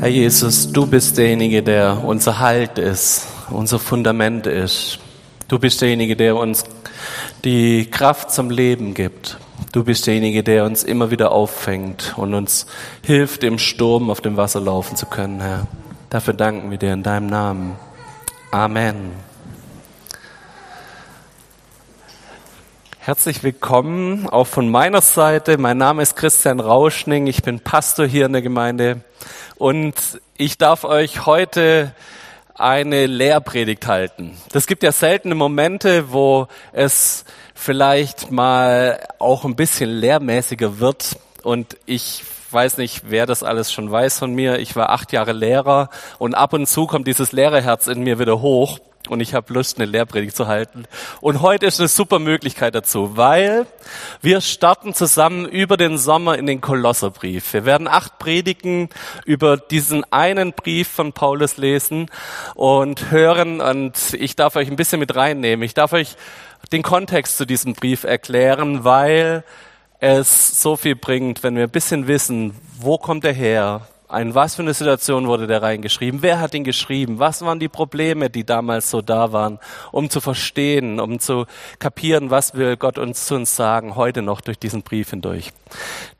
Herr Jesus, du bist derjenige, der unser Halt ist, unser Fundament ist. Du bist derjenige, der uns die Kraft zum Leben gibt. Du bist derjenige, der uns immer wieder auffängt und uns hilft, im Sturm auf dem Wasser laufen zu können, Herr. Dafür danken wir dir in deinem Namen. Amen. Herzlich willkommen auch von meiner Seite. Mein Name ist Christian Rauschning. Ich bin Pastor hier in der Gemeinde und ich darf euch heute eine Lehrpredigt halten. Das gibt ja seltene Momente, wo es vielleicht mal auch ein bisschen lehrmäßiger wird. Und ich weiß nicht, wer das alles schon weiß von mir. Ich war acht Jahre Lehrer und ab und zu kommt dieses Lehrerherz in mir wieder hoch und ich habe Lust, eine Lehrpredigt zu halten. Und heute ist eine super Möglichkeit dazu, weil wir starten zusammen über den Sommer in den Kolosserbrief. Wir werden acht Predigen über diesen einen Brief von Paulus lesen und hören und ich darf euch ein bisschen mit reinnehmen. Ich darf euch den Kontext zu diesem Brief erklären, weil es so viel bringt, wenn wir ein bisschen wissen, wo kommt er her, in was für eine Situation wurde der reingeschrieben? Wer hat ihn geschrieben? Was waren die Probleme, die damals so da waren, um zu verstehen, um zu kapieren, was will Gott uns zu uns sagen, heute noch durch diesen Brief hindurch.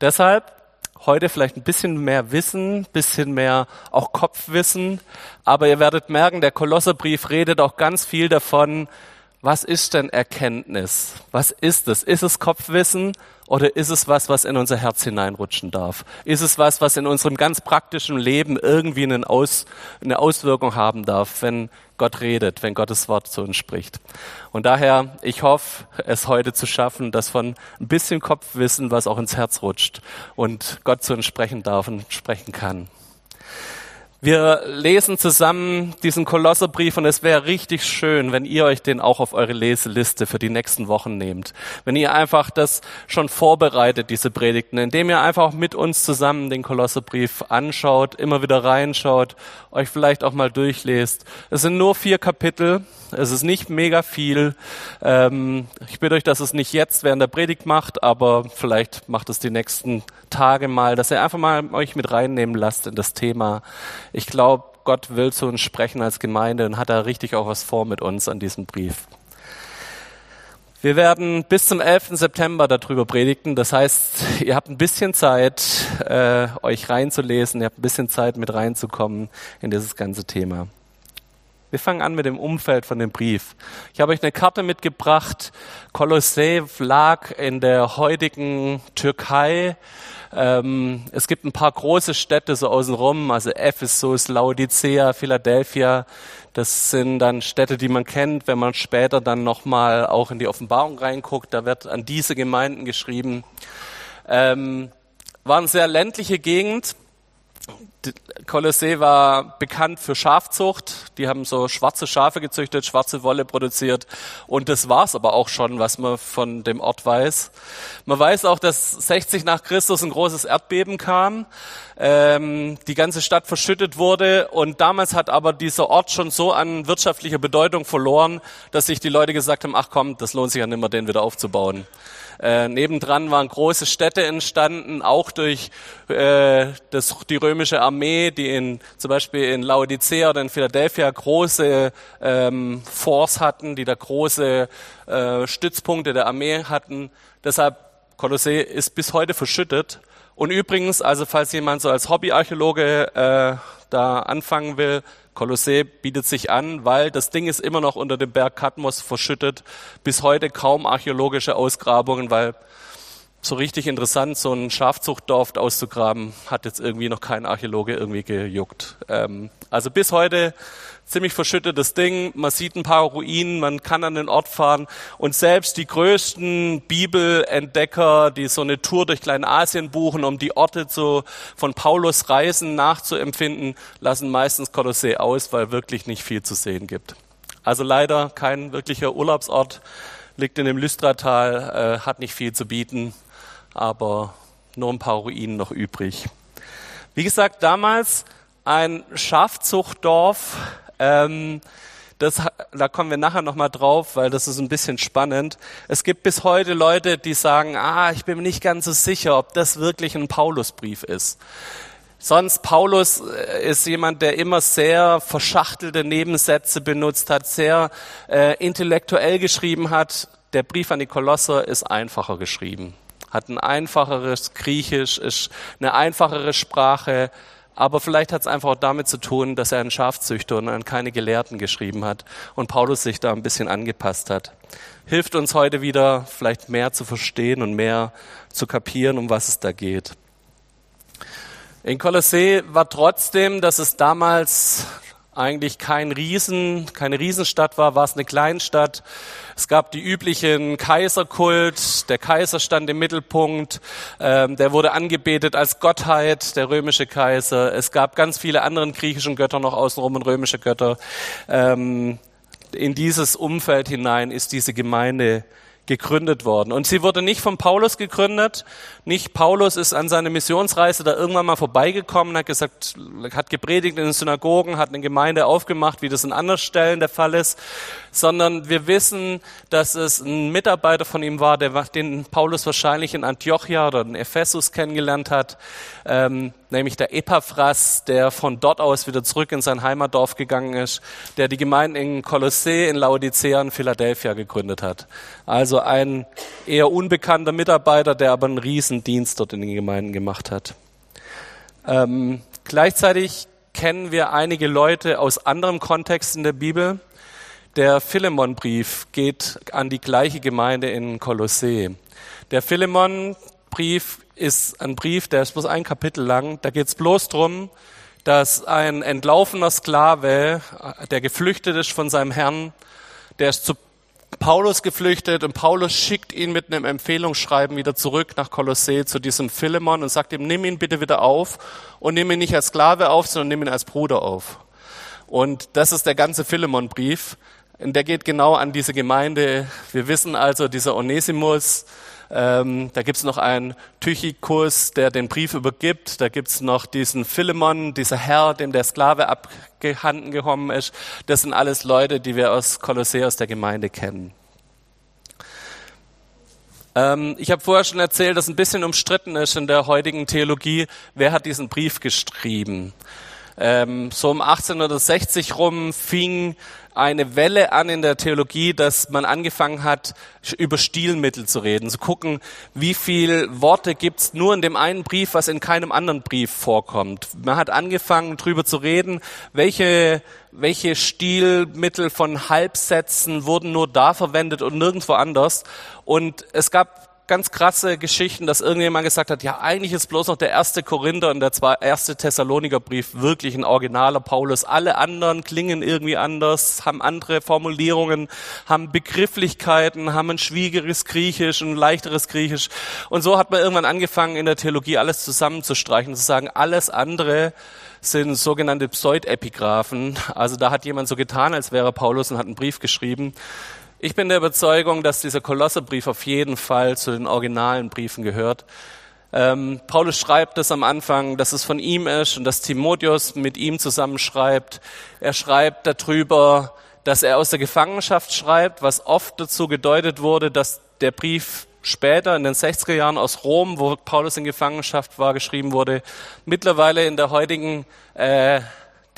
Deshalb heute vielleicht ein bisschen mehr Wissen, bisschen mehr auch Kopfwissen, aber ihr werdet merken, der Kolosserbrief redet auch ganz viel davon, was ist denn Erkenntnis? Was ist es? Ist es Kopfwissen oder ist es was, was in unser Herz hineinrutschen darf? Ist es was, was in unserem ganz praktischen Leben irgendwie Aus, eine Auswirkung haben darf, wenn Gott redet, wenn Gottes Wort zu uns spricht? Und daher, ich hoffe, es heute zu schaffen, dass von ein bisschen Kopfwissen was auch ins Herz rutscht und Gott zu uns sprechen darf und sprechen kann. Wir lesen zusammen diesen Kolosserbrief und es wäre richtig schön, wenn ihr euch den auch auf eure Leseliste für die nächsten Wochen nehmt. Wenn ihr einfach das schon vorbereitet, diese Predigten, indem ihr einfach mit uns zusammen den Kolosserbrief anschaut, immer wieder reinschaut, euch vielleicht auch mal durchlest. Es sind nur vier Kapitel, es ist nicht mega viel. Ähm, ich bitte euch, dass es nicht jetzt während der Predigt macht, aber vielleicht macht es die nächsten Tage mal, dass ihr einfach mal euch mit reinnehmen lasst in das Thema. Ich glaube, Gott will zu uns sprechen als Gemeinde und hat da richtig auch was vor mit uns an diesem Brief. Wir werden bis zum 11. September darüber predigen. Das heißt, ihr habt ein bisschen Zeit, äh, euch reinzulesen, ihr habt ein bisschen Zeit, mit reinzukommen in dieses ganze Thema. Wir fangen an mit dem Umfeld von dem Brief. Ich habe euch eine Karte mitgebracht. Kolossee lag in der heutigen Türkei. Ähm, es gibt ein paar große Städte so außenrum, also Ephesus, Laodicea, Philadelphia. Das sind dann Städte, die man kennt, wenn man später dann nochmal auch in die Offenbarung reinguckt. Da wird an diese Gemeinden geschrieben. Ähm, war eine sehr ländliche Gegend. Kolossee war bekannt für Schafzucht. Die haben so schwarze Schafe gezüchtet, schwarze Wolle produziert. Und das war's aber auch schon, was man von dem Ort weiß. Man weiß auch, dass 60 nach Christus ein großes Erdbeben kam, ähm, die ganze Stadt verschüttet wurde. Und damals hat aber dieser Ort schon so an wirtschaftlicher Bedeutung verloren, dass sich die Leute gesagt haben, ach komm, das lohnt sich ja nicht mehr, den wieder aufzubauen. Äh, nebendran waren große Städte entstanden, auch durch äh, das, die römische Armee, die in, zum Beispiel in Laodicea oder in Philadelphia große ähm, Forts hatten, die da große äh, Stützpunkte der Armee hatten. Deshalb Kolossee ist bis heute verschüttet. Und übrigens, also falls jemand so als Hobbyarchäologe äh, da anfangen will, Kolossee bietet sich an, weil das Ding ist immer noch unter dem Berg Katmos verschüttet. Bis heute kaum archäologische Ausgrabungen, weil so richtig interessant, so ein Schafzuchtdorf auszugraben, hat jetzt irgendwie noch kein Archäologe irgendwie gejuckt. Ähm, also bis heute ziemlich verschüttetes Ding. Man sieht ein paar Ruinen, man kann an den Ort fahren und selbst die größten Bibelentdecker, die so eine Tour durch Kleinasien buchen, um die Orte zu, von Paulus Reisen nachzuempfinden, lassen meistens Kolossee aus, weil wirklich nicht viel zu sehen gibt. Also leider kein wirklicher Urlaubsort, liegt in dem Lystratal, äh, hat nicht viel zu bieten, aber nur ein paar Ruinen noch übrig. Wie gesagt, damals ein Schafzuchtdorf, ähm, das, da kommen wir nachher nochmal drauf, weil das ist ein bisschen spannend. Es gibt bis heute Leute, die sagen, ah, ich bin mir nicht ganz so sicher, ob das wirklich ein Paulusbrief ist. Sonst Paulus äh, ist jemand, der immer sehr verschachtelte Nebensätze benutzt hat, sehr äh, intellektuell geschrieben hat. Der Brief an die Kolosser ist einfacher geschrieben, hat ein einfacheres Griechisch, ist eine einfachere Sprache, aber vielleicht hat es einfach auch damit zu tun, dass er einen Schafzüchter und an keine Gelehrten geschrieben hat und Paulus sich da ein bisschen angepasst hat. Hilft uns heute wieder, vielleicht mehr zu verstehen und mehr zu kapieren, um was es da geht. In Kolossee war trotzdem, dass es damals eigentlich kein Riesen, keine Riesenstadt war, war es eine Kleinstadt. Es gab die üblichen Kaiserkult, der Kaiser stand im Mittelpunkt, ähm, der wurde angebetet als Gottheit, der römische Kaiser. Es gab ganz viele andere griechischen Götter noch außenrum und römische Götter. Ähm, in dieses Umfeld hinein ist diese Gemeinde gegründet worden. Und sie wurde nicht von Paulus gegründet. Nicht Paulus ist an seiner Missionsreise da irgendwann mal vorbeigekommen, hat gesagt, hat gepredigt in den Synagogen, hat eine Gemeinde aufgemacht, wie das in anderen Stellen der Fall ist, sondern wir wissen, dass es ein Mitarbeiter von ihm war, der, den Paulus wahrscheinlich in Antiochia oder in Ephesus kennengelernt hat, ähm, nämlich der Epaphras, der von dort aus wieder zurück in sein Heimatdorf gegangen ist, der die Gemeinden in Kolossee, in Laodicea und Philadelphia gegründet hat. Also ein eher unbekannter Mitarbeiter, der aber einen riesen Dienst dort in den Gemeinden gemacht hat. Ähm, gleichzeitig kennen wir einige Leute aus anderen Kontexten der Bibel. Der Philemon-Brief geht an die gleiche Gemeinde in Kolossee. Der Philemon-Brief ist ein Brief, der ist bloß ein Kapitel lang. Da geht es bloß drum, dass ein entlaufener Sklave, der geflüchtet ist von seinem Herrn, der ist zu Paulus geflüchtet und Paulus schickt ihn mit einem Empfehlungsschreiben wieder zurück nach Kolossee zu diesem Philemon und sagt ihm, nimm ihn bitte wieder auf und nimm ihn nicht als Sklave auf, sondern nimm ihn als Bruder auf. Und das ist der ganze Philemon-Brief. Und der geht genau an diese Gemeinde. Wir wissen also, dieser Onesimus, ähm, da gibt's noch einen Tychikus, der den Brief übergibt. Da gibt's noch diesen Philemon, dieser Herr, dem der Sklave abgehanden gekommen ist. Das sind alles Leute, die wir aus Kolossee, aus der Gemeinde kennen. Ähm, ich habe vorher schon erzählt, dass ein bisschen umstritten ist in der heutigen Theologie, wer hat diesen Brief geschrieben. Ähm, so um 1860 rum fing eine Welle an in der Theologie, dass man angefangen hat, über Stilmittel zu reden, zu gucken, wie viel Worte gibt's nur in dem einen Brief, was in keinem anderen Brief vorkommt. Man hat angefangen, drüber zu reden, welche, welche Stilmittel von Halbsätzen wurden nur da verwendet und nirgendwo anders. Und es gab ganz krasse Geschichten, dass irgendjemand gesagt hat, ja, eigentlich ist bloß noch der erste Korinther und der erste Thessaloniker Brief wirklich ein originaler Paulus. Alle anderen klingen irgendwie anders, haben andere Formulierungen, haben Begrifflichkeiten, haben ein schwierigeres Griechisch, ein leichteres Griechisch. Und so hat man irgendwann angefangen, in der Theologie alles zusammenzustreichen, zu sagen, alles andere sind sogenannte Pseudepigraphen. Also da hat jemand so getan, als wäre Paulus und hat einen Brief geschrieben. Ich bin der Überzeugung, dass dieser Kolosserbrief auf jeden Fall zu den originalen Briefen gehört. Ähm, Paulus schreibt es am Anfang, dass es von ihm ist und dass Timotheus mit ihm zusammenschreibt. Er schreibt darüber, dass er aus der Gefangenschaft schreibt, was oft dazu gedeutet wurde, dass der Brief später in den 60er Jahren aus Rom, wo Paulus in Gefangenschaft war, geschrieben wurde. Mittlerweile in der heutigen äh,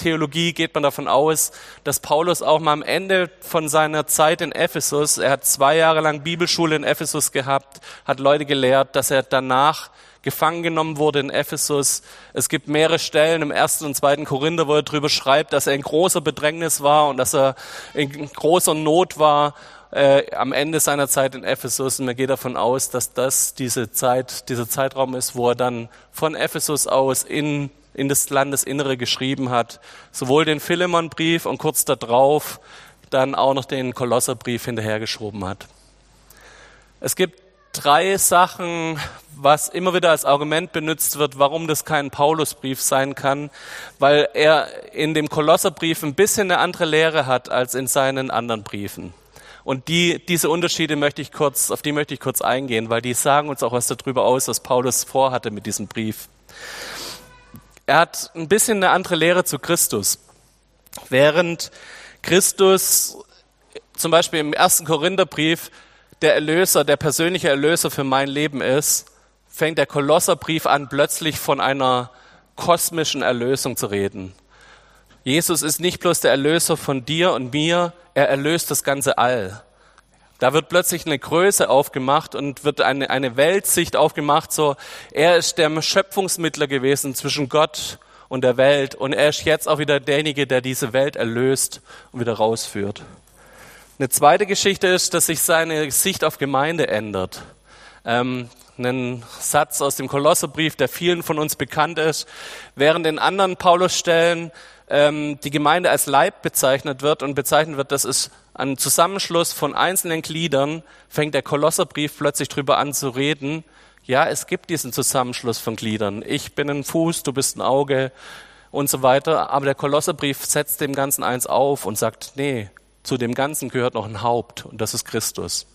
Theologie geht man davon aus, dass Paulus auch mal am Ende von seiner Zeit in Ephesus, er hat zwei Jahre lang Bibelschule in Ephesus gehabt, hat Leute gelehrt, dass er danach gefangen genommen wurde in Ephesus. Es gibt mehrere Stellen im ersten und zweiten Korinther, wo er darüber schreibt, dass er in großer Bedrängnis war und dass er in großer Not war äh, am Ende seiner Zeit in Ephesus. Und man geht davon aus, dass das diese Zeit, dieser Zeitraum ist, wo er dann von Ephesus aus in in das Landesinnere geschrieben hat. Sowohl den Philemonbrief und kurz darauf dann auch noch den Kolosserbrief hinterhergeschoben hat. Es gibt drei Sachen, was immer wieder als Argument benutzt wird, warum das kein Paulusbrief sein kann, weil er in dem Kolosserbrief ein bisschen eine andere Lehre hat als in seinen anderen Briefen. Und die, diese Unterschiede möchte ich kurz, auf die möchte ich kurz eingehen, weil die sagen uns auch was darüber aus, was Paulus vorhatte mit diesem Brief. Er hat ein bisschen eine andere Lehre zu Christus. Während Christus zum Beispiel im ersten Korintherbrief der Erlöser, der persönliche Erlöser für mein Leben ist, fängt der Kolosserbrief an, plötzlich von einer kosmischen Erlösung zu reden. Jesus ist nicht bloß der Erlöser von dir und mir, er erlöst das ganze All. Da wird plötzlich eine Größe aufgemacht und wird eine, eine Weltsicht aufgemacht, so er ist der Schöpfungsmittler gewesen zwischen Gott und der Welt und er ist jetzt auch wieder derjenige, der diese Welt erlöst und wieder rausführt. Eine zweite Geschichte ist, dass sich seine Sicht auf Gemeinde ändert. Ähm, einen Satz aus dem Kolosserbrief, der vielen von uns bekannt ist. Während in anderen Paulusstellen ähm, die Gemeinde als Leib bezeichnet wird und bezeichnet wird, das ist ein Zusammenschluss von einzelnen Gliedern, fängt der Kolosserbrief plötzlich drüber an zu reden. Ja, es gibt diesen Zusammenschluss von Gliedern. Ich bin ein Fuß, du bist ein Auge und so weiter. Aber der Kolosserbrief setzt dem Ganzen eins auf und sagt, nee, zu dem Ganzen gehört noch ein Haupt und das ist Christus.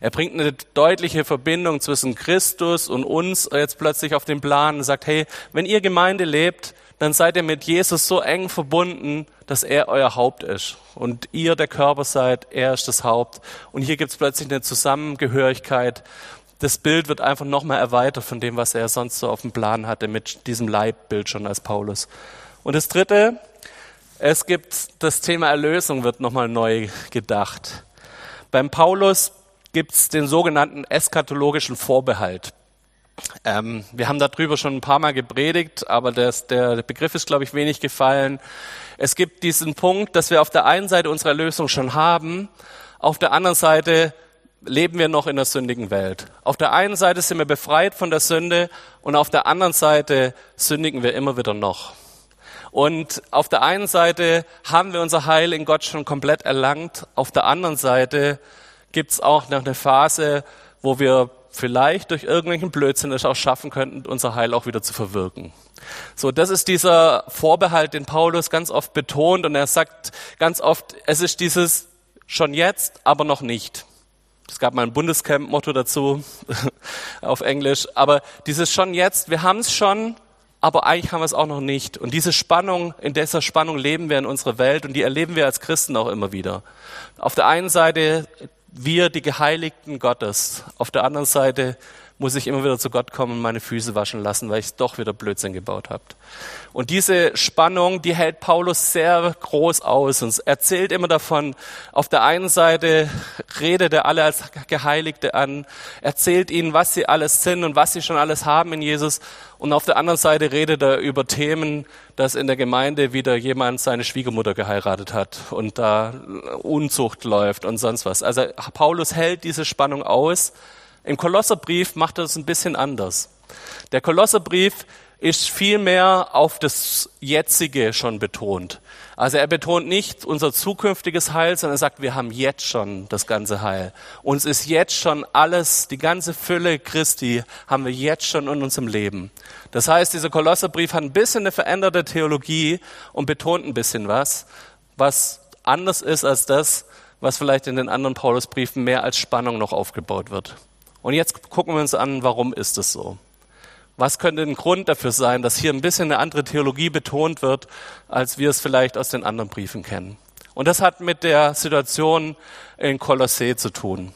Er bringt eine deutliche Verbindung zwischen Christus und uns jetzt plötzlich auf den Plan und sagt, hey, wenn ihr Gemeinde lebt, dann seid ihr mit Jesus so eng verbunden, dass er euer Haupt ist. Und ihr der Körper seid, er ist das Haupt. Und hier gibt es plötzlich eine Zusammengehörigkeit. Das Bild wird einfach nochmal erweitert von dem, was er sonst so auf dem Plan hatte mit diesem Leibbild schon als Paulus. Und das Dritte, es gibt das Thema Erlösung wird nochmal neu gedacht. Beim Paulus gibt es den sogenannten eschatologischen Vorbehalt. Ähm, wir haben darüber schon ein paar Mal gepredigt, aber das, der Begriff ist, glaube ich, wenig gefallen. Es gibt diesen Punkt, dass wir auf der einen Seite unsere Erlösung schon haben, auf der anderen Seite leben wir noch in der sündigen Welt. Auf der einen Seite sind wir befreit von der Sünde und auf der anderen Seite sündigen wir immer wieder noch. Und auf der einen Seite haben wir unser Heil in Gott schon komplett erlangt, auf der anderen Seite gibt es auch noch eine Phase, wo wir vielleicht durch irgendwelchen Blödsinn es auch schaffen könnten, unser Heil auch wieder zu verwirken. So, das ist dieser Vorbehalt, den Paulus ganz oft betont und er sagt ganz oft, es ist dieses schon jetzt, aber noch nicht. Es gab mal ein Bundescamp-Motto dazu auf Englisch, aber dieses schon jetzt, wir haben es schon, aber eigentlich haben wir es auch noch nicht. Und diese Spannung, in dieser Spannung leben wir in unserer Welt und die erleben wir als Christen auch immer wieder. Auf der einen Seite wir die Geheiligten Gottes. Auf der anderen Seite muss ich immer wieder zu Gott kommen und meine Füße waschen lassen, weil ich doch wieder Blödsinn gebaut habe. Und diese Spannung, die hält Paulus sehr groß aus und erzählt immer davon, auf der einen Seite redet er alle als Geheiligte an, erzählt ihnen, was sie alles sind und was sie schon alles haben in Jesus. Und auf der anderen Seite redet er über Themen, dass in der Gemeinde wieder jemand seine Schwiegermutter geheiratet hat und da Unzucht läuft und sonst was. Also Paulus hält diese Spannung aus im Kolosserbrief macht er es ein bisschen anders. Der Kolosserbrief ist viel mehr auf das Jetzige schon betont. Also er betont nicht unser zukünftiges Heil, sondern er sagt, wir haben jetzt schon das ganze Heil. Uns ist jetzt schon alles, die ganze Fülle Christi haben wir jetzt schon in unserem Leben. Das heißt, dieser Kolosserbrief hat ein bisschen eine veränderte Theologie und betont ein bisschen was, was anders ist als das, was vielleicht in den anderen Paulusbriefen mehr als Spannung noch aufgebaut wird. Und jetzt gucken wir uns an, warum ist es so? Was könnte ein Grund dafür sein, dass hier ein bisschen eine andere Theologie betont wird, als wir es vielleicht aus den anderen Briefen kennen? Und das hat mit der Situation in Kolossee zu tun.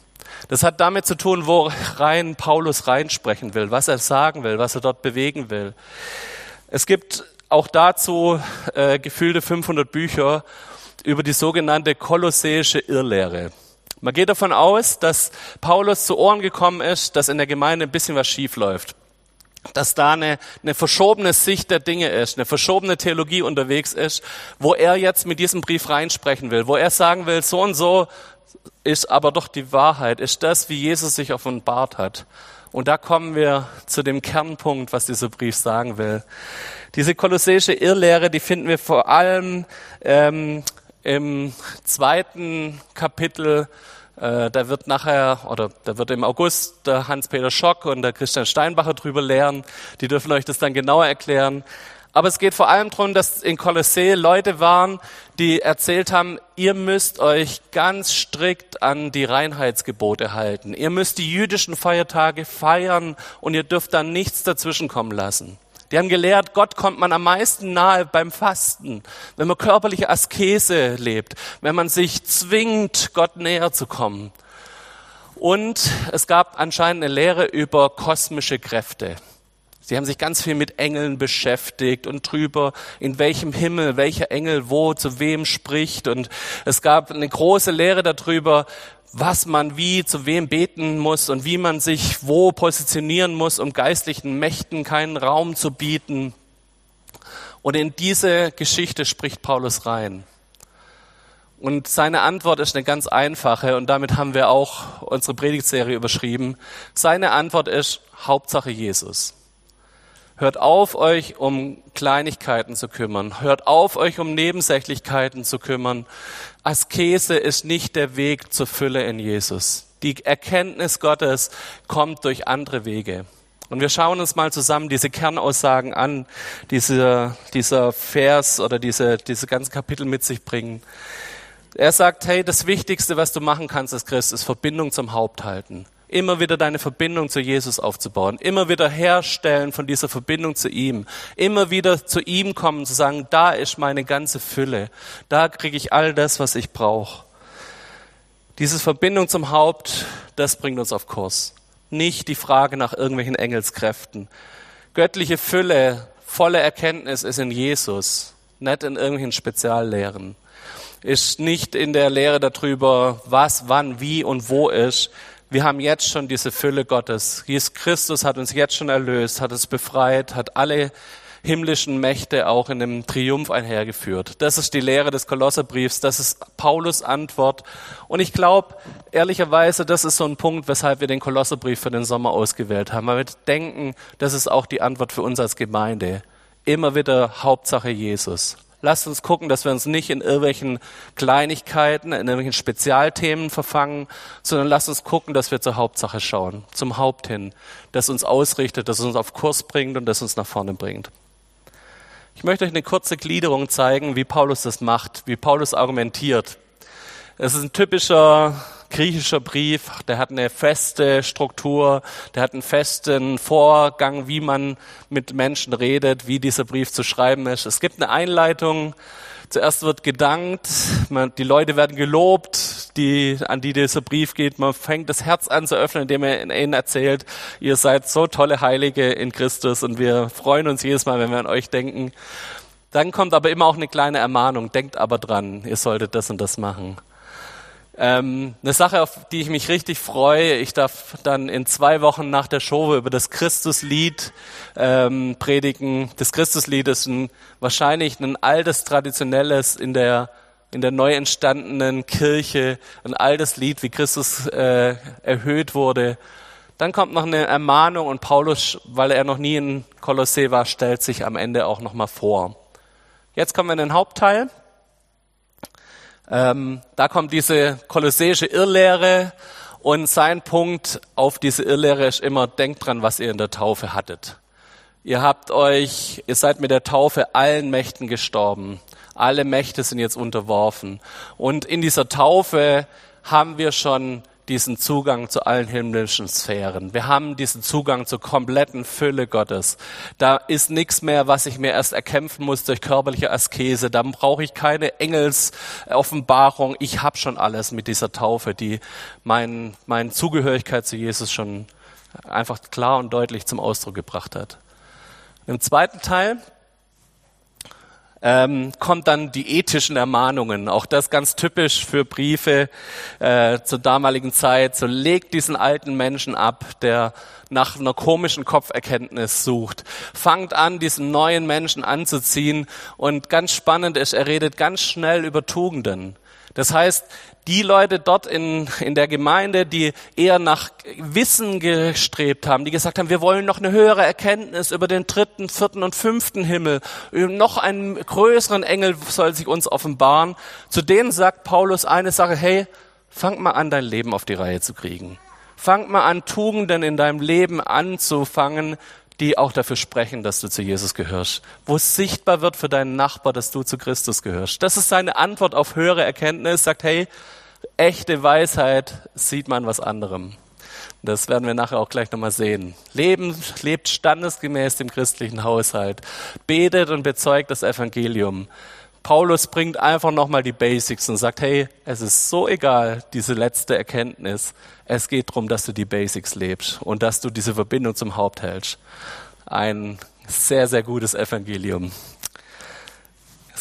Das hat damit zu tun, wo rein Paulus reinsprechen will, was er sagen will, was er dort bewegen will. Es gibt auch dazu äh, gefühlte 500 Bücher über die sogenannte kolosseische Irrlehre. Man geht davon aus, dass Paulus zu Ohren gekommen ist, dass in der Gemeinde ein bisschen was schief läuft. Dass da eine, eine verschobene Sicht der Dinge ist, eine verschobene Theologie unterwegs ist, wo er jetzt mit diesem Brief reinsprechen will, wo er sagen will, so und so ist aber doch die Wahrheit, ist das, wie Jesus sich offenbart hat. Und da kommen wir zu dem Kernpunkt, was dieser Brief sagen will. Diese kolosseische Irrlehre, die finden wir vor allem ähm, im zweiten Kapitel, äh, da wird nachher, oder da wird im August der Hans-Peter Schock und der Christian Steinbacher drüber lehren. Die dürfen euch das dann genauer erklären. Aber es geht vor allem darum, dass in Kolossee Leute waren, die erzählt haben, ihr müsst euch ganz strikt an die Reinheitsgebote halten. Ihr müsst die jüdischen Feiertage feiern und ihr dürft dann nichts dazwischenkommen lassen. Die haben gelehrt, Gott kommt man am meisten nahe beim Fasten, wenn man körperliche Askese lebt, wenn man sich zwingt, Gott näher zu kommen. Und es gab anscheinend eine Lehre über kosmische Kräfte. Sie haben sich ganz viel mit Engeln beschäftigt und drüber, in welchem Himmel, welcher Engel wo zu wem spricht. Und es gab eine große Lehre darüber, was man wie zu wem beten muss und wie man sich wo positionieren muss, um geistlichen Mächten keinen Raum zu bieten. Und in diese Geschichte spricht Paulus rein. Und seine Antwort ist eine ganz einfache und damit haben wir auch unsere Predigtserie überschrieben. Seine Antwort ist Hauptsache Jesus. Hört auf, euch um Kleinigkeiten zu kümmern. Hört auf, euch um Nebensächlichkeiten zu kümmern. Askese ist nicht der Weg zur Fülle in Jesus. Die Erkenntnis Gottes kommt durch andere Wege. Und wir schauen uns mal zusammen diese Kernaussagen an, diese, dieser Vers oder diese, diese ganzen Kapitel mit sich bringen. Er sagt, hey, das Wichtigste, was du machen kannst als Christ, ist Verbindung zum Haupt halten immer wieder deine Verbindung zu Jesus aufzubauen, immer wieder herstellen von dieser Verbindung zu ihm, immer wieder zu ihm kommen, zu sagen, da ist meine ganze Fülle, da kriege ich all das, was ich brauche. Diese Verbindung zum Haupt, das bringt uns auf Kurs. Nicht die Frage nach irgendwelchen Engelskräften. Göttliche Fülle, volle Erkenntnis ist in Jesus, nicht in irgendwelchen Speziallehren. Ist nicht in der Lehre darüber, was, wann, wie und wo ist, wir haben jetzt schon diese Fülle Gottes. Jesus Christus hat uns jetzt schon erlöst, hat uns befreit, hat alle himmlischen Mächte auch in einem Triumph einhergeführt. Das ist die Lehre des Kolosserbriefs, das ist Paulus Antwort. Und ich glaube, ehrlicherweise, das ist so ein Punkt, weshalb wir den Kolosserbrief für den Sommer ausgewählt haben, weil wir denken, das ist auch die Antwort für uns als Gemeinde. Immer wieder Hauptsache Jesus. Lasst uns gucken, dass wir uns nicht in irgendwelchen Kleinigkeiten, in irgendwelchen Spezialthemen verfangen, sondern lasst uns gucken, dass wir zur Hauptsache schauen, zum Haupt hin, das uns ausrichtet, das uns auf Kurs bringt und das uns nach vorne bringt. Ich möchte euch eine kurze Gliederung zeigen, wie Paulus das macht, wie Paulus argumentiert. Es ist ein typischer griechischer Brief, der hat eine feste Struktur, der hat einen festen Vorgang, wie man mit Menschen redet, wie dieser Brief zu schreiben ist. Es gibt eine Einleitung, zuerst wird gedankt, man, die Leute werden gelobt, die, an die dieser Brief geht. Man fängt das Herz an zu öffnen, indem er ihnen erzählt, ihr seid so tolle Heilige in Christus und wir freuen uns jedes Mal, wenn wir an euch denken. Dann kommt aber immer auch eine kleine Ermahnung, denkt aber dran, ihr solltet das und das machen. Ähm, eine Sache, auf die ich mich richtig freue, ich darf dann in zwei Wochen nach der Show über das Christuslied ähm, predigen. Das Christuslied ist ein, wahrscheinlich ein altes, traditionelles in der in der neu entstandenen Kirche, ein altes Lied, wie Christus äh, erhöht wurde. Dann kommt noch eine Ermahnung und Paulus, weil er noch nie in Kolossee war, stellt sich am Ende auch noch mal vor. Jetzt kommen wir in den Hauptteil. Ähm, da kommt diese kolosseische Irrlehre und sein Punkt auf diese Irrlehre ist immer, denkt dran, was ihr in der Taufe hattet. Ihr habt euch, ihr seid mit der Taufe allen Mächten gestorben. Alle Mächte sind jetzt unterworfen. Und in dieser Taufe haben wir schon diesen Zugang zu allen himmlischen Sphären. Wir haben diesen Zugang zur kompletten Fülle Gottes. Da ist nichts mehr, was ich mir erst erkämpfen muss durch körperliche Askese. Da brauche ich keine Engelsoffenbarung. Ich habe schon alles mit dieser Taufe, die mein, meine Zugehörigkeit zu Jesus schon einfach klar und deutlich zum Ausdruck gebracht hat. Im zweiten Teil ähm, kommt dann die ethischen Ermahnungen. Auch das ganz typisch für Briefe äh, zur damaligen Zeit. So legt diesen alten Menschen ab, der nach einer komischen Kopferkenntnis sucht. Fangt an, diesen neuen Menschen anzuziehen. Und ganz spannend ist, er redet ganz schnell über Tugenden. Das heißt, die Leute dort in, in der Gemeinde, die eher nach Wissen gestrebt haben, die gesagt haben, wir wollen noch eine höhere Erkenntnis über den dritten, vierten und fünften Himmel, noch einen größeren Engel soll sich uns offenbaren. Zu denen sagt Paulus eine Sache, hey, fang mal an, dein Leben auf die Reihe zu kriegen. Fang mal an, Tugenden in deinem Leben anzufangen, die auch dafür sprechen, dass du zu Jesus gehörst. Wo es sichtbar wird für deinen Nachbar, dass du zu Christus gehörst. Das ist seine Antwort auf höhere Erkenntnis. Sagt, hey, echte Weisheit sieht man was anderem. Das werden wir nachher auch gleich nochmal sehen. Leben, lebt standesgemäß dem christlichen Haushalt. Betet und bezeugt das Evangelium. Paulus bringt einfach nochmal die Basics und sagt, hey, es ist so egal, diese letzte Erkenntnis. Es geht darum, dass du die Basics lebst und dass du diese Verbindung zum Haupt hältst. ein sehr, sehr gutes Evangelium.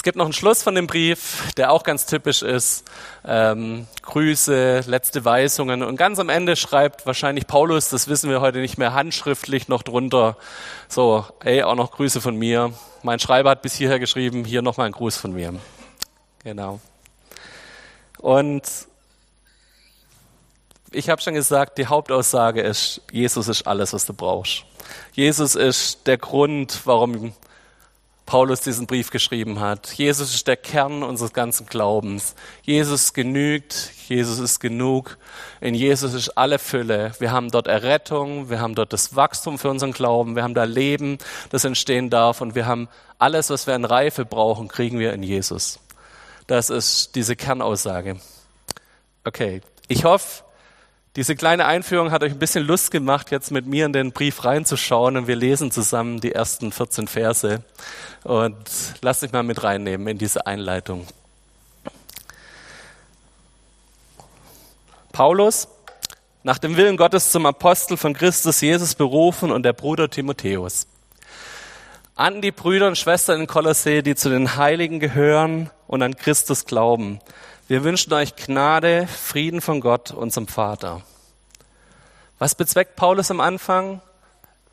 Gibt noch einen Schluss von dem Brief, der auch ganz typisch ist. Ähm, Grüße, letzte Weisungen. Und ganz am Ende schreibt wahrscheinlich Paulus, das wissen wir heute nicht mehr, handschriftlich noch drunter. So, ey, auch noch Grüße von mir. Mein Schreiber hat bis hierher geschrieben, hier nochmal ein Gruß von mir. Genau. Und ich habe schon gesagt, die Hauptaussage ist, Jesus ist alles, was du brauchst. Jesus ist der Grund, warum Paulus diesen Brief geschrieben hat. Jesus ist der Kern unseres ganzen Glaubens. Jesus genügt, Jesus ist genug. In Jesus ist alle Fülle. Wir haben dort Errettung, wir haben dort das Wachstum für unseren Glauben, wir haben da Leben, das entstehen darf und wir haben alles, was wir in Reife brauchen, kriegen wir in Jesus. Das ist diese Kernaussage. Okay, ich hoffe, diese kleine Einführung hat euch ein bisschen Lust gemacht, jetzt mit mir in den Brief reinzuschauen und wir lesen zusammen die ersten 14 Verse und lasst mich mal mit reinnehmen in diese Einleitung. Paulus, nach dem Willen Gottes zum Apostel von Christus Jesus berufen und der Bruder Timotheus. An die Brüder und Schwestern in Kolossee, die zu den Heiligen gehören und an Christus glauben wir wünschen euch Gnade, Frieden von Gott, unserem Vater. Was bezweckt Paulus am Anfang?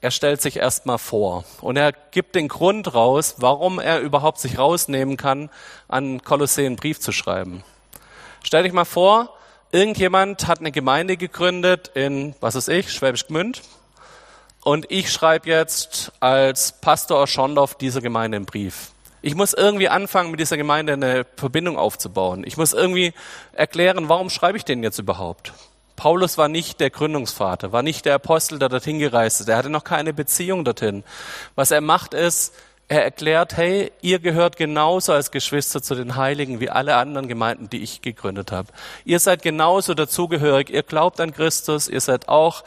Er stellt sich erstmal vor und er gibt den Grund raus, warum er überhaupt sich rausnehmen kann, an Kolossee einen Brief zu schreiben. Stell dich mal vor, irgendjemand hat eine Gemeinde gegründet in, was ist ich, Schwäbisch Gmünd und ich schreibe jetzt als Pastor Schondorf dieser Gemeinde einen Brief. Ich muss irgendwie anfangen, mit dieser Gemeinde eine Verbindung aufzubauen. Ich muss irgendwie erklären, warum schreibe ich den jetzt überhaupt? Paulus war nicht der Gründungsvater, war nicht der Apostel, der dorthin gereist ist. Er hatte noch keine Beziehung dorthin. Was er macht ist, er erklärt, hey, ihr gehört genauso als Geschwister zu den Heiligen wie alle anderen Gemeinden, die ich gegründet habe. Ihr seid genauso dazugehörig. Ihr glaubt an Christus. Ihr seid auch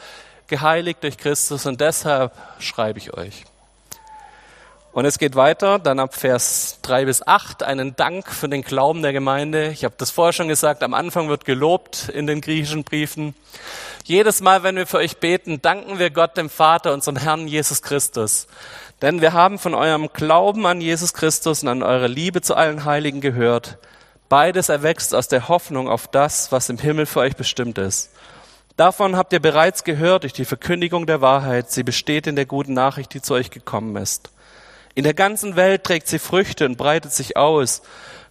geheiligt durch Christus und deshalb schreibe ich euch. Und es geht weiter, dann ab Vers 3 bis 8, einen Dank für den Glauben der Gemeinde. Ich habe das vorher schon gesagt, am Anfang wird gelobt in den griechischen Briefen. Jedes Mal, wenn wir für euch beten, danken wir Gott, dem Vater, unserem Herrn Jesus Christus. Denn wir haben von eurem Glauben an Jesus Christus und an eure Liebe zu allen Heiligen gehört. Beides erwächst aus der Hoffnung auf das, was im Himmel für euch bestimmt ist. Davon habt ihr bereits gehört durch die Verkündigung der Wahrheit. Sie besteht in der guten Nachricht, die zu euch gekommen ist. In der ganzen Welt trägt sie Früchte und breitet sich aus.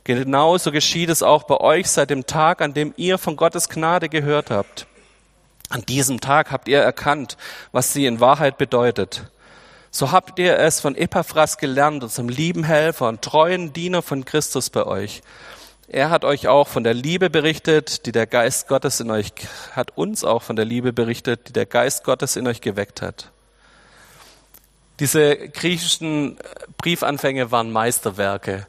Genauso geschieht es auch bei euch seit dem Tag, an dem ihr von Gottes Gnade gehört habt. An diesem Tag habt ihr erkannt, was sie in Wahrheit bedeutet. So habt ihr es von Epaphras gelernt, unserem lieben Helfer und treuen Diener von Christus bei euch. Er hat euch auch von der Liebe berichtet, die der Geist Gottes in euch, hat uns auch von der Liebe berichtet, die der Geist Gottes in euch geweckt hat. Diese griechischen Briefanfänge waren Meisterwerke.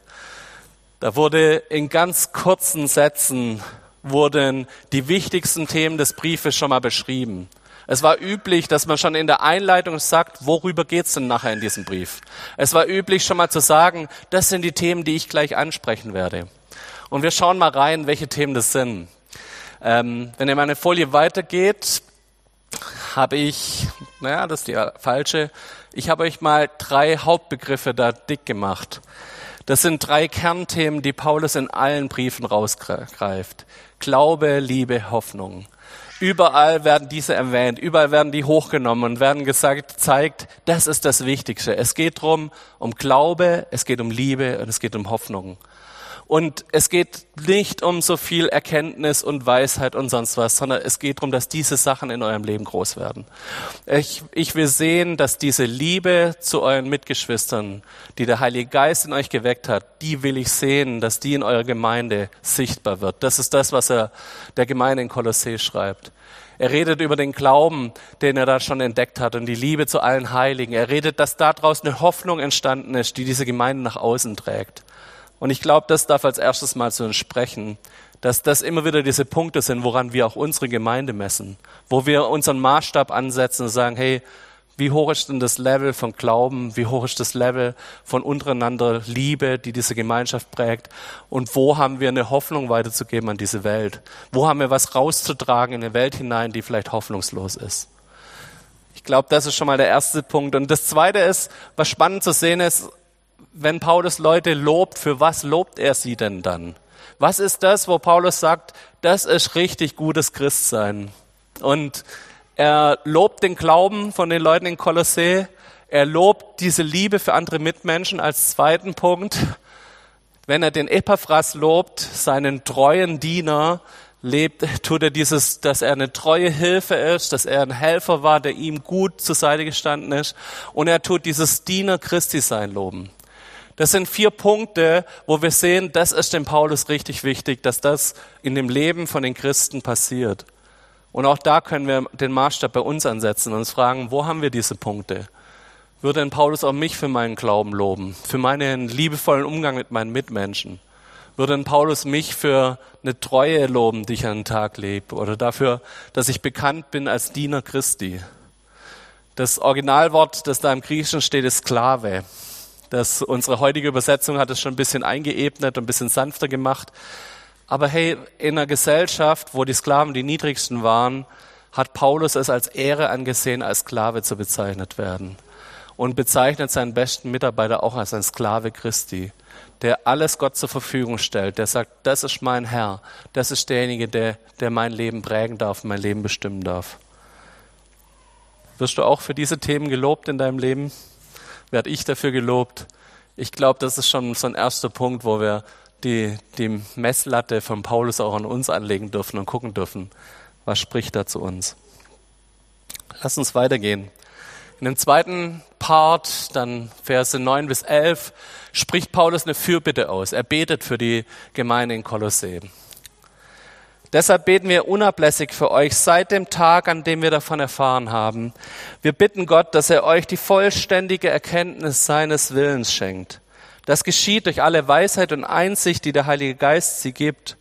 Da wurde in ganz kurzen Sätzen wurden die wichtigsten Themen des Briefes schon mal beschrieben. Es war üblich, dass man schon in der Einleitung sagt, worüber geht's denn nachher in diesem Brief? Es war üblich, schon mal zu sagen, das sind die Themen, die ich gleich ansprechen werde. Und wir schauen mal rein, welche Themen das sind. Ähm, wenn ihr meine Folie weitergeht, habe ich, naja, das ist die falsche, ich habe euch mal drei Hauptbegriffe da dick gemacht. Das sind drei Kernthemen, die Paulus in allen Briefen rausgreift. Glaube, Liebe, Hoffnung. Überall werden diese erwähnt, überall werden die hochgenommen und werden gesagt, zeigt, das ist das Wichtigste. Es geht drum um Glaube, es geht um Liebe und es geht um Hoffnung. Und es geht nicht um so viel Erkenntnis und Weisheit und sonst was, sondern es geht darum, dass diese Sachen in eurem Leben groß werden. Ich, ich will sehen, dass diese Liebe zu euren Mitgeschwistern, die der Heilige Geist in euch geweckt hat, die will ich sehen, dass die in eurer Gemeinde sichtbar wird. Das ist das, was er der Gemeinde in Kolossee schreibt. Er redet über den Glauben, den er da schon entdeckt hat und die Liebe zu allen Heiligen. Er redet, dass daraus eine Hoffnung entstanden ist, die diese Gemeinde nach außen trägt. Und ich glaube, das darf als erstes mal zu uns sprechen, dass das immer wieder diese Punkte sind, woran wir auch unsere Gemeinde messen, wo wir unseren Maßstab ansetzen und sagen, hey, wie hoch ist denn das Level von Glauben? Wie hoch ist das Level von untereinander Liebe, die diese Gemeinschaft prägt? Und wo haben wir eine Hoffnung weiterzugeben an diese Welt? Wo haben wir was rauszutragen in eine Welt hinein, die vielleicht hoffnungslos ist? glaube, das ist schon mal der erste Punkt. Und das zweite ist, was spannend zu sehen ist, wenn Paulus Leute lobt, für was lobt er sie denn dann? Was ist das, wo Paulus sagt, das ist richtig gutes Christsein? Und er lobt den Glauben von den Leuten in Kolossee. Er lobt diese Liebe für andere Mitmenschen als zweiten Punkt. Wenn er den Epaphras lobt, seinen treuen Diener, lebt, tut er dieses, dass er eine treue Hilfe ist, dass er ein Helfer war, der ihm gut zur Seite gestanden ist. Und er tut dieses Diener Christi sein loben. Das sind vier Punkte, wo wir sehen, das ist dem Paulus richtig wichtig, dass das in dem Leben von den Christen passiert. Und auch da können wir den Maßstab bei uns ansetzen und uns fragen, wo haben wir diese Punkte? Würde denn Paulus auch mich für meinen Glauben loben, für meinen liebevollen Umgang mit meinen Mitmenschen? Würde denn Paulus mich für eine Treue loben, die ich an den Tag lebe? Oder dafür, dass ich bekannt bin als Diener Christi? Das Originalwort, das da im Griechischen steht, ist Sklave. Das, unsere heutige Übersetzung hat es schon ein bisschen eingeebnet und ein bisschen sanfter gemacht. Aber hey, in einer Gesellschaft, wo die Sklaven die niedrigsten waren, hat Paulus es als Ehre angesehen, als Sklave zu bezeichnet werden. Und bezeichnet seinen besten Mitarbeiter auch als ein Sklave Christi, der alles Gott zur Verfügung stellt, der sagt, das ist mein Herr, das ist derjenige, der, der mein Leben prägen darf, mein Leben bestimmen darf. Wirst du auch für diese Themen gelobt in deinem Leben? Werde ich dafür gelobt? Ich glaube, das ist schon so ein erster Punkt, wo wir die, die Messlatte von Paulus auch an uns anlegen dürfen und gucken dürfen, was spricht da zu uns. Lass uns weitergehen. In dem zweiten Part, dann Verse 9 bis 11, spricht Paulus eine Fürbitte aus. Er betet für die Gemeinde in Kolossee. Deshalb beten wir unablässig für euch seit dem Tag, an dem wir davon erfahren haben. Wir bitten Gott, dass er euch die vollständige Erkenntnis seines Willens schenkt das geschieht durch alle Weisheit und Einsicht, die der Heilige Geist sie gibt.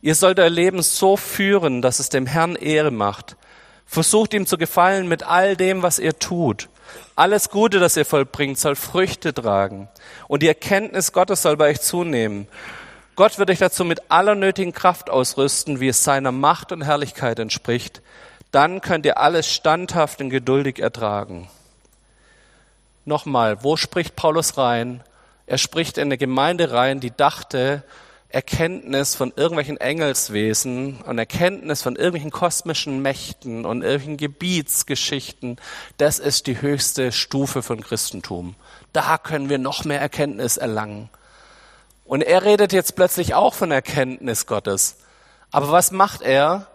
Ihr sollt euer Leben so führen, dass es dem Herrn Ehre macht. Versucht ihm zu gefallen mit all dem, was ihr tut. Alles Gute, das ihr vollbringt, soll Früchte tragen. Und die Erkenntnis Gottes soll bei euch zunehmen. Gott wird euch dazu mit aller nötigen Kraft ausrüsten, wie es seiner Macht und Herrlichkeit entspricht. Dann könnt ihr alles standhaft und geduldig ertragen. Nochmal, wo spricht Paulus rein? Er spricht in eine Gemeinde rein, die dachte, Erkenntnis von irgendwelchen Engelswesen und Erkenntnis von irgendwelchen kosmischen Mächten und irgendwelchen Gebietsgeschichten, das ist die höchste Stufe von Christentum. Da können wir noch mehr Erkenntnis erlangen. Und er redet jetzt plötzlich auch von Erkenntnis Gottes. Aber was macht er?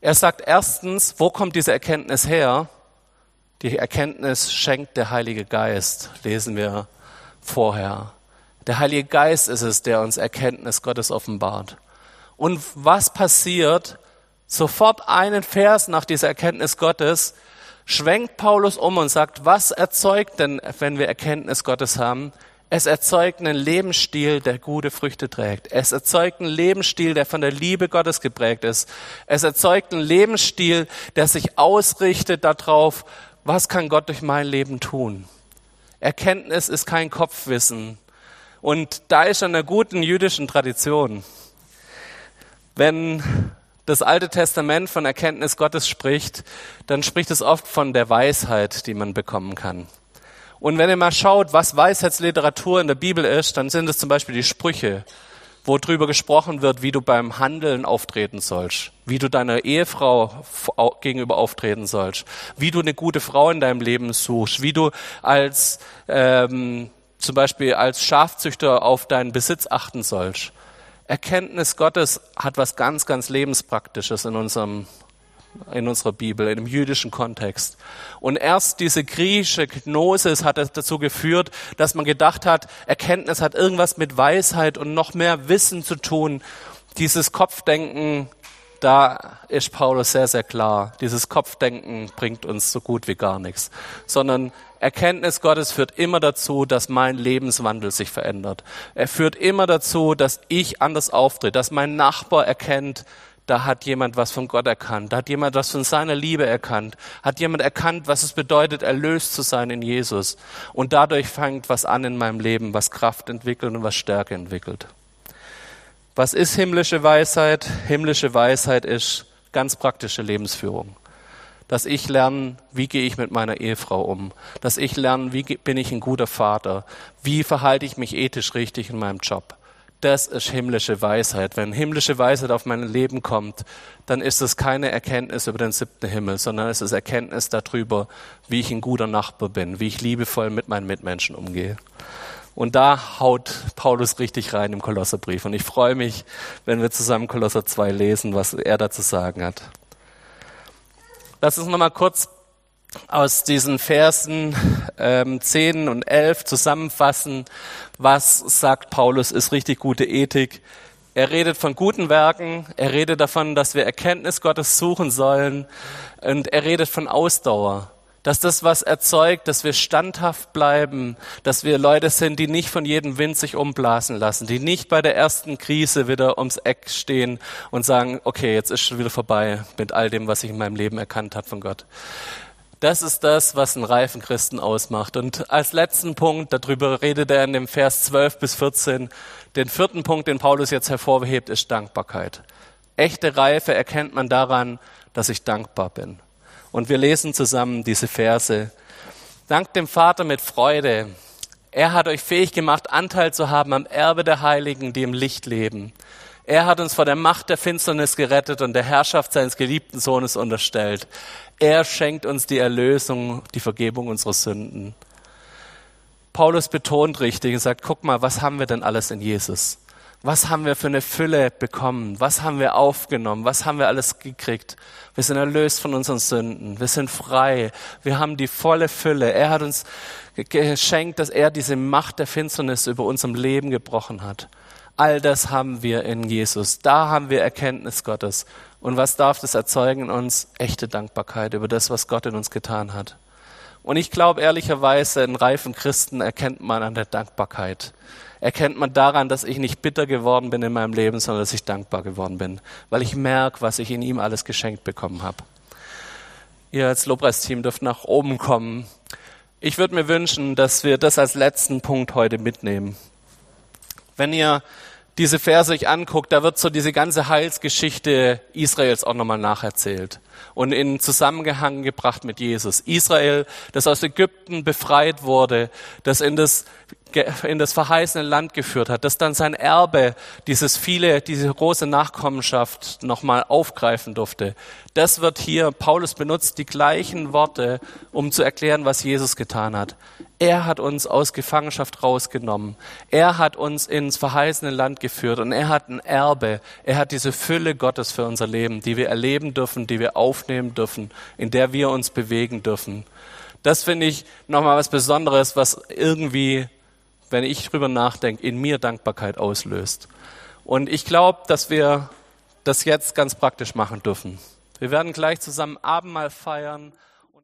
Er sagt erstens, wo kommt diese Erkenntnis her? Die Erkenntnis schenkt der Heilige Geist, lesen wir vorher. Der Heilige Geist ist es, der uns Erkenntnis Gottes offenbart. Und was passiert? Sofort einen Vers nach dieser Erkenntnis Gottes schwenkt Paulus um und sagt, was erzeugt denn, wenn wir Erkenntnis Gottes haben? Es erzeugt einen Lebensstil, der gute Früchte trägt. Es erzeugt einen Lebensstil, der von der Liebe Gottes geprägt ist. Es erzeugt einen Lebensstil, der sich ausrichtet darauf, was kann Gott durch mein Leben tun? Erkenntnis ist kein Kopfwissen. Und da ist an der guten jüdischen Tradition. Wenn das Alte Testament von Erkenntnis Gottes spricht, dann spricht es oft von der Weisheit, die man bekommen kann. Und wenn ihr mal schaut, was Weisheitsliteratur in der Bibel ist, dann sind es zum Beispiel die Sprüche, wo drüber gesprochen wird, wie du beim Handeln auftreten sollst, wie du deiner Ehefrau gegenüber auftreten sollst, wie du eine gute Frau in deinem Leben suchst, wie du als ähm, zum Beispiel als Schafzüchter auf deinen Besitz achten sollst. Erkenntnis Gottes hat was ganz, ganz Lebenspraktisches in unserem in unserer Bibel, in dem jüdischen Kontext. Und erst diese griechische Gnosis hat dazu geführt, dass man gedacht hat, Erkenntnis hat irgendwas mit Weisheit und noch mehr Wissen zu tun. Dieses Kopfdenken, da ist Paulus sehr, sehr klar. Dieses Kopfdenken bringt uns so gut wie gar nichts. Sondern Erkenntnis Gottes führt immer dazu, dass mein Lebenswandel sich verändert. Er führt immer dazu, dass ich anders auftrete, dass mein Nachbar erkennt, da hat jemand was von Gott erkannt, da hat jemand was von seiner Liebe erkannt, hat jemand erkannt, was es bedeutet, erlöst zu sein in Jesus. Und dadurch fängt was an in meinem Leben, was Kraft entwickelt und was Stärke entwickelt. Was ist himmlische Weisheit? Himmlische Weisheit ist ganz praktische Lebensführung. dass ich lerne, wie gehe ich mit meiner Ehefrau um, dass ich lerne, wie bin ich ein guter Vater, wie verhalte ich mich ethisch richtig in meinem Job. Das ist himmlische Weisheit. Wenn himmlische Weisheit auf mein Leben kommt, dann ist es keine Erkenntnis über den siebten Himmel, sondern es ist Erkenntnis darüber, wie ich ein guter Nachbar bin, wie ich liebevoll mit meinen Mitmenschen umgehe. Und da haut Paulus richtig rein im Kolosserbrief. Und ich freue mich, wenn wir zusammen Kolosser 2 lesen, was er dazu sagen hat. Lass uns nochmal kurz aus diesen Versen ähm, 10 und 11 zusammenfassen, was sagt Paulus ist richtig gute Ethik. Er redet von guten Werken, er redet davon, dass wir Erkenntnis Gottes suchen sollen und er redet von Ausdauer, dass das was erzeugt, dass wir standhaft bleiben, dass wir Leute sind, die nicht von jedem Wind sich umblasen lassen, die nicht bei der ersten Krise wieder ums Eck stehen und sagen, okay, jetzt ist schon wieder vorbei mit all dem, was ich in meinem Leben erkannt habe von Gott. Das ist das, was einen reifen Christen ausmacht. Und als letzten Punkt, darüber redet er in dem Vers 12 bis 14, den vierten Punkt, den Paulus jetzt hervorhebt, ist Dankbarkeit. Echte Reife erkennt man daran, dass ich dankbar bin. Und wir lesen zusammen diese Verse. Dank dem Vater mit Freude. Er hat euch fähig gemacht, Anteil zu haben am Erbe der Heiligen, die im Licht leben. Er hat uns vor der Macht der Finsternis gerettet und der Herrschaft seines geliebten Sohnes unterstellt. Er schenkt uns die Erlösung, die Vergebung unserer Sünden. Paulus betont richtig und sagt, guck mal, was haben wir denn alles in Jesus? Was haben wir für eine Fülle bekommen? Was haben wir aufgenommen? Was haben wir alles gekriegt? Wir sind erlöst von unseren Sünden. Wir sind frei. Wir haben die volle Fülle. Er hat uns geschenkt, dass er diese Macht der Finsternis über unserem Leben gebrochen hat. All das haben wir in Jesus. Da haben wir Erkenntnis Gottes. Und was darf das erzeugen in uns? Echte Dankbarkeit über das, was Gott in uns getan hat. Und ich glaube ehrlicherweise, einen reifen Christen erkennt man an der Dankbarkeit. Erkennt man daran, dass ich nicht bitter geworden bin in meinem Leben, sondern dass ich dankbar geworden bin, weil ich merke, was ich in ihm alles geschenkt bekommen habe. Ihr als Lobpreisteam dürft nach oben kommen. Ich würde mir wünschen, dass wir das als letzten Punkt heute mitnehmen. Wenn ihr diese Verse euch anguckt, da wird so diese ganze Heilsgeschichte Israels auch nochmal nacherzählt und in Zusammenhang gebracht mit Jesus. Israel, das aus Ägypten befreit wurde, das in das in das verheißene Land geführt hat, das dann sein Erbe, dieses viele, diese große Nachkommenschaft nochmal aufgreifen durfte. Das wird hier, Paulus benutzt die gleichen Worte, um zu erklären, was Jesus getan hat. Er hat uns aus Gefangenschaft rausgenommen. Er hat uns ins verheißene Land geführt und er hat ein Erbe. Er hat diese Fülle Gottes für unser Leben, die wir erleben dürfen, die wir aufnehmen dürfen, in der wir uns bewegen dürfen. Das finde ich nochmal was Besonderes, was irgendwie wenn ich drüber nachdenke, in mir Dankbarkeit auslöst. Und ich glaube, dass wir das jetzt ganz praktisch machen dürfen. Wir werden gleich zusammen Abendmahl feiern.